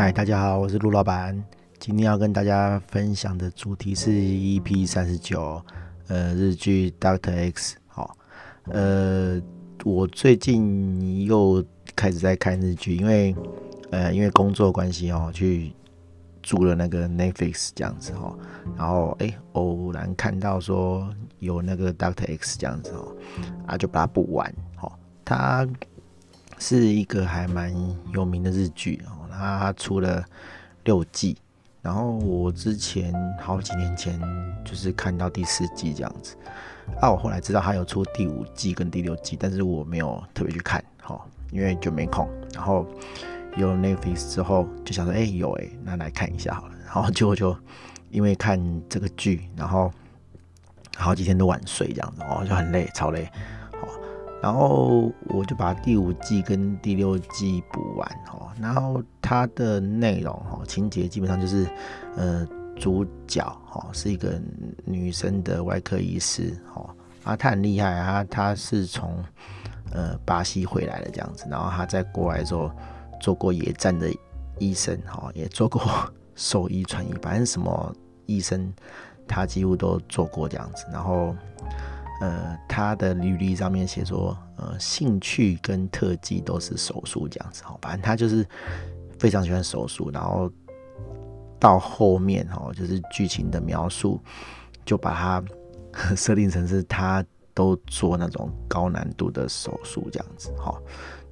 嗨，大家好，我是陆老板。今天要跟大家分享的主题是 EP 三十九，呃，日剧 Doctor X。好，呃，我最近又开始在看日剧，因为呃，因为工作关系哦，去租了那个 Netflix 这样子哦，然后哎，偶然看到说有那个 Doctor X 这样子哦，啊，就把它补完。哦，它是一个还蛮有名的日剧哦。他出了六季，然后我之前好几年前就是看到第四季这样子，啊，我后来知道他有出第五季跟第六季，但是我没有特别去看，哈，因为就没空。然后有 Netflix 之后，就想说，哎、有哎、那来看一下好了。然后结果就因为看这个剧，然后好几天都晚睡这样子，哦，就很累，超累。然后我就把第五季跟第六季补完哦，然后它的内容哦情节基本上就是，呃，主角哦是一个女生的外科医师哦，啊，她很厉害啊，她是从呃巴西回来的这样子，然后她在国外的时候做过野战的医生哦，也做过兽医传医，反正什么医生她几乎都做过这样子，然后。呃，他的履历上面写说，呃，兴趣跟特技都是手术这样子哦，反正他就是非常喜欢手术，然后到后面哦，就是剧情的描述就把他 设定成是他都做那种高难度的手术这样子哈。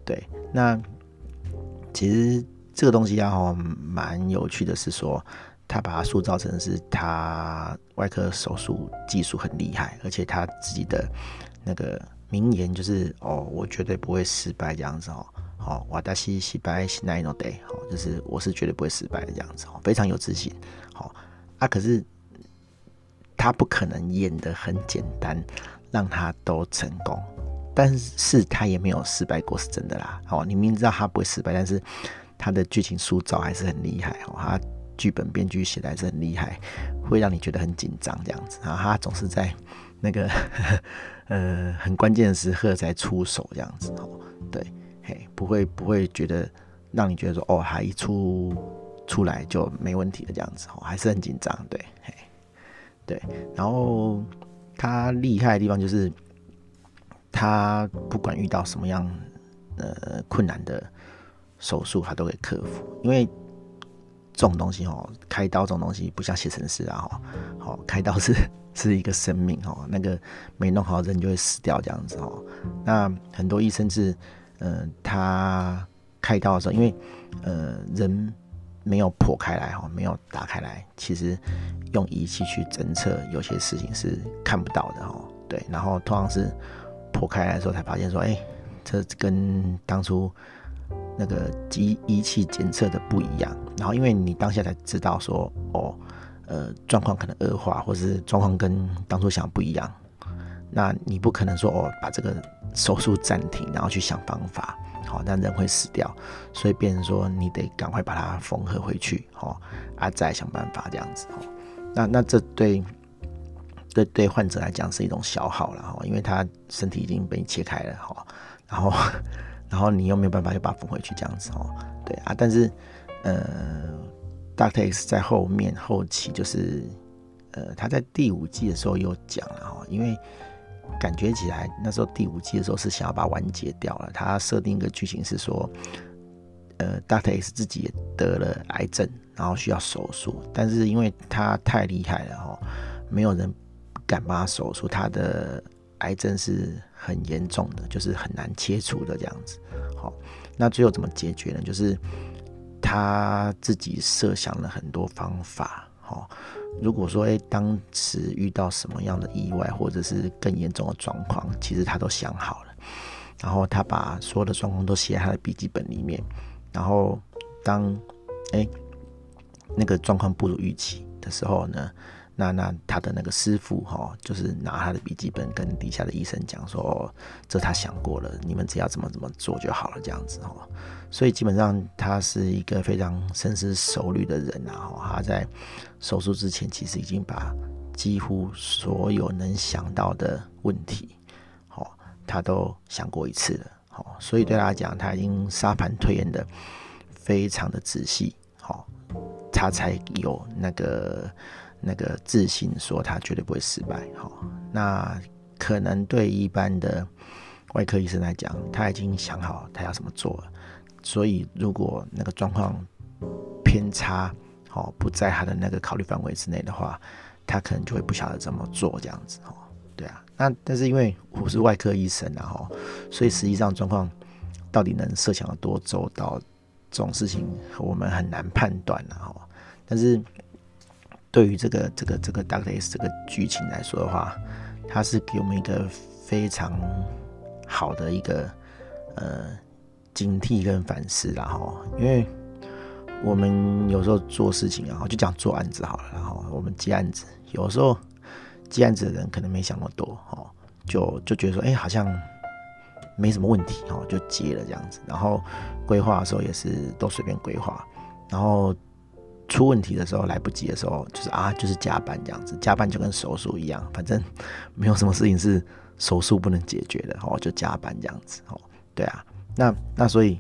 对，那其实这个东西啊，蛮有趣的是说。他把他塑造成是他外科手术技术很厉害，而且他自己的那个名言就是哦，我绝对不会失败这样子哦，好，我达西西拜西奈诺德，好，就是我是绝对不会失败的这样子哦，非常有自信，好啊，可是他不可能演得很简单，让他都成功，但是他也没有失败过，是真的啦，好，你明知道他不会失败，但是他的剧情塑造还是很厉害哦，他。剧本编剧写的还是很厉害，会让你觉得很紧张这样子。然后他总是在那个 呃很关键的时刻才出手这样子哦。对，嘿，不会不会觉得让你觉得说哦，他一出出来就没问题的这样子哦，还是很紧张。对，嘿，对。然后他厉害的地方就是他不管遇到什么样呃困难的手术，他都会克服，因为。这种东西哦，开刀这种东西不像写程式啊，哈，好，开刀是 是一个生命哦，那个没弄好人就会死掉这样子哦。那很多医生是，呃，他开刀的时候，因为呃人没有剖开来哈，没有打开来，其实用仪器去侦测有些事情是看不到的哦。对，然后通常是剖开来的时候才发现说，哎，这跟当初。那个机仪器检测的不一样，然后因为你当下才知道说，哦，呃，状况可能恶化，或是状况跟当初想不一样，那你不可能说哦，把这个手术暂停，然后去想方法，好，那人会死掉，所以变成说你得赶快把它缝合回去，好，啊，再想办法这样子，哦，那那这对对对患者来讲是一种消耗了，哈，因为他身体已经被切开了，哈，然后。然后你又没有办法又把它缝回去这样子哦，对啊，但是呃，Doctor X 在后面后期就是呃，他在第五季的时候又讲了哈，因为感觉起来那时候第五季的时候是想要把它完结掉了，他设定一个剧情是说，呃，Doctor X 自己也得了癌症，然后需要手术，但是因为他太厉害了哈，没有人敢帮他手术，他的。癌症是很严重的，就是很难切除的这样子。好，那最后怎么解决呢？就是他自己设想了很多方法。好，如果说诶，当时遇到什么样的意外，或者是更严重的状况，其实他都想好了。然后他把所有的状况都写在他的笔记本里面。然后当诶那个状况不如预期的时候呢？那那他的那个师傅哈，就是拿他的笔记本跟底下的医生讲说，这他想过了，你们只要怎么怎么做就好了，这样子哈。所以基本上他是一个非常深思熟虑的人啊。他在手术之前其实已经把几乎所有能想到的问题，好，他都想过一次了。好，所以对他来讲，他已经沙盘推演的非常的仔细。他才有那个那个自信，说他绝对不会失败。好，那可能对一般的外科医生来讲，他已经想好他要怎么做了，所以如果那个状况偏差，好，不在他的那个考虑范围之内的话，他可能就会不晓得怎么做这样子。哦，对啊，那但是因为我是外科医生然后，所以实际上状况到底能设想的多周到？这种事情我们很难判断了哈，但是对于这个这个这个 Doctor X 这个剧情来说的话，它是给我们一个非常好的一个呃警惕跟反思啦哈，因为我们有时候做事情啊，就讲做案子好了，然后我们接案子，有时候接案子的人可能没想那么多哈，就就觉得说，哎，好像。没什么问题哦，就接了这样子。然后规划的时候也是都随便规划。然后出问题的时候来不及的时候，就是啊，就是加班这样子。加班就跟手术一样，反正没有什么事情是手术不能解决的哦，就加班这样子哦。对啊，那那所以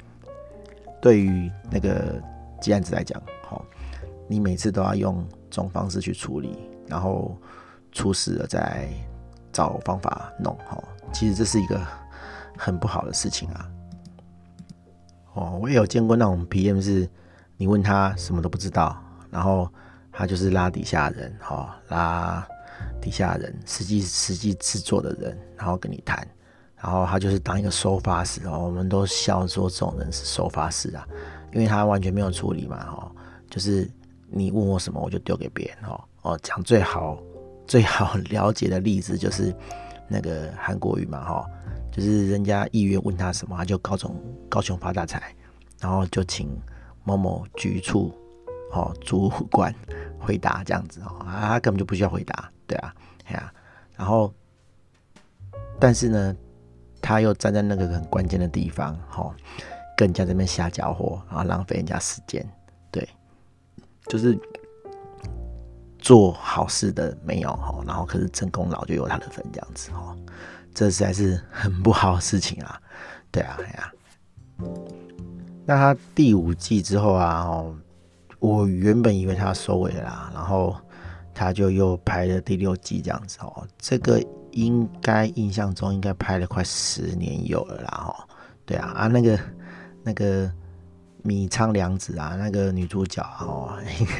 对于那个鸡案子来讲，哦，你每次都要用这种方式去处理，然后出事了再找方法弄哦。其实这是一个。很不好的事情啊！哦，我也有见过那种 PM，是你问他什么都不知道，然后他就是拉底下人，哈，拉底下人，实际实际制作的人，然后跟你谈，然后他就是当一个收发室哦，我们都笑说这种人是收发室啊，因为他完全没有处理嘛，哈，就是你问我什么，我就丢给别人，哦哦，讲最好最好了解的例子就是那个韩国语嘛，哈。就是人家议员问他什么，他就高雄高雄发大财，然后就请某某局处哦主管回答这样子哦，啊根本就不需要回答，对啊，哎呀，然后但是呢，他又站在那个很关键的地方，哦，跟人家这边瞎搅和，然后浪费人家时间，对，就是做好事的没有哈，然后可是成功劳就有他的份这样子哈。这实在是很不好的事情啊，对啊，对啊。那他第五季之后啊，哦，我原本以为他要收尾啦，然后他就又拍了第六季这样子哦。这个应该印象中应该拍了快十年有了啦，哦，对啊，啊那个那个米仓凉子啊，那个女主角哦，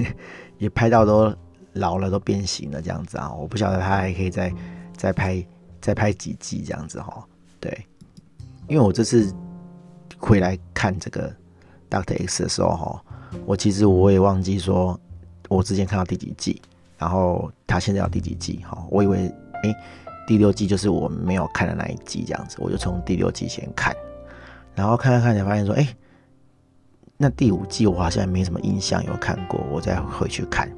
也拍到都老了，都变形了这样子啊，我不晓得他还可以再再拍。再拍几季这样子哦，对，因为我这次回来看这个 Doctor X 的时候哈，我其实我也忘记说，我之前看到第几季，然后他现在要第几季哈，我以为哎、第六季就是我没有看的那一季这样子，我就从第六季先看，然后看看看才发现说，哎、那第五季我好像没什么印象有看过，我再回去看，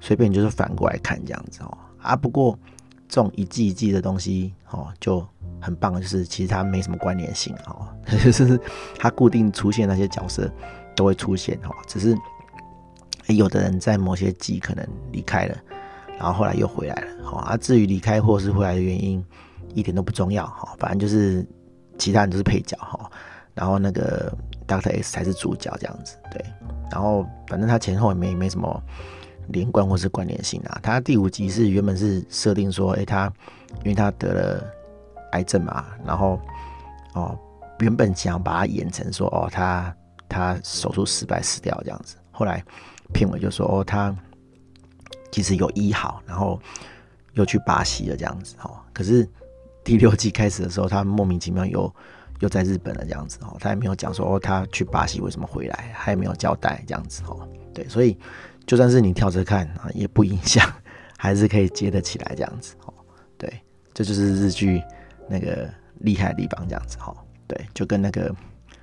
随便就是反过来看这样子哦，啊不过。这种一季一季的东西，哦，就很棒，就是其实它没什么关联性，哦，就是它固定出现那些角色都会出现，哦，只是有的人在某些季可能离开了，然后后来又回来了，哦，啊，至于离开或是回来的原因，一点都不重要，哈，反正就是其他人都是配角，哈，然后那个 Doctor X 才是主角这样子，对，然后反正他前后也没没什么。连贯或是关联性啊，他第五集是原本是设定说，诶、他因为他得了癌症嘛，然后哦，原本想把他演成说，哦，他他手术失败死掉这样子，后来片尾就说，哦，他其实有医好，然后又去巴西了这样子，哦，可是第六季开始的时候，他莫名其妙又又在日本了这样子，哦，他也没有讲说，哦，他去巴西为什么回来，他也没有交代这样子，哦，对，所以。就算是你跳着看啊，也不影响，还是可以接得起来这样子哦。对，这就是日剧那个厉害的地方，这样子哈。对，就跟那个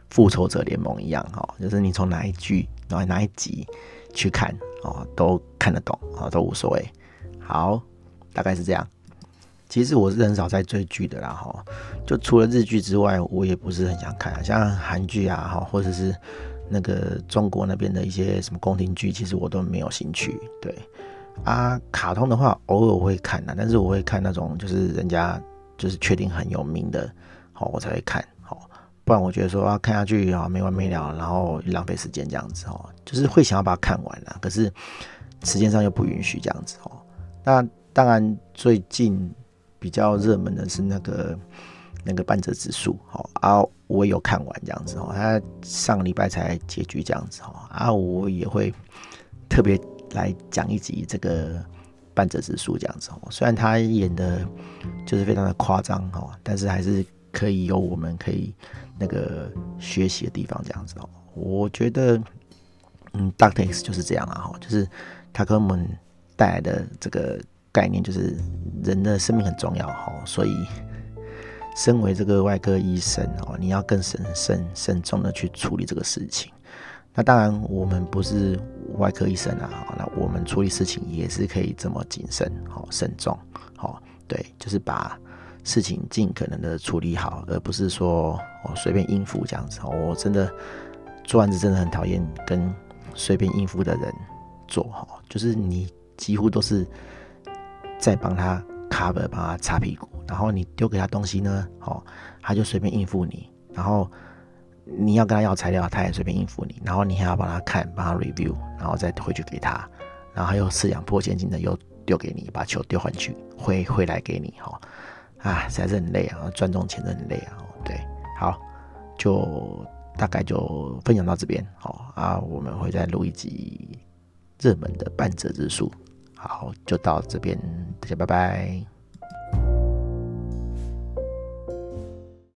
复仇者联盟一样哈，就是你从哪一剧，然后哪一集去看哦，都看得懂啊，都无所谓。好，大概是这样。其实我是很少在追剧的啦哈，就除了日剧之外，我也不是很想看，像韩剧啊哈，或者是。那个中国那边的一些什么宫廷剧，其实我都没有兴趣。对啊，卡通的话偶尔会看的，但是我会看那种就是人家就是确定很有名的，好我才会看。好，不然我觉得说啊，看下去啊没完没了，然后浪费时间这样子哦，就是会想要把它看完了，可是时间上又不允许这样子哦。那当然最近比较热门的是那个那个半泽直树，哦啊，我有看完这样子哦，他上个礼拜才结局这样子哦，啊，我也会特别来讲一集这个半泽直树这样子哦，虽然他演的就是非常的夸张哦，但是还是可以有我们可以。那个学习的地方，这样子哦，我觉得，嗯，Doctor X 就是这样啊，哈，就是他给我们带来的这个概念，就是人的生命很重要，哈，所以，身为这个外科医生哦，你要更审慎、慎重的去处理这个事情。那当然，我们不是外科医生啊，那我们处理事情也是可以这么谨慎、好慎重，好，对，就是把。事情尽可能的处理好，而不是说哦随便应付这样子。我真的做案子真的很讨厌跟随便应付的人做哈，就是你几乎都是在帮他 cover，帮他擦屁股，然后你丢给他东西呢，哦，他就随便应付你，然后你要跟他要材料，他也随便应付你，然后你还要帮他看，帮他 review，然后再回去给他，然后他又四两拨千斤的又丢给你，把球丢回去，回回来给你哈。啊，实在是很累啊，赚这种钱真的很累啊。对，好，就大概就分享到这边，好啊，我们会再录一集热门的半折之术，好，就到这边，大家拜拜。out.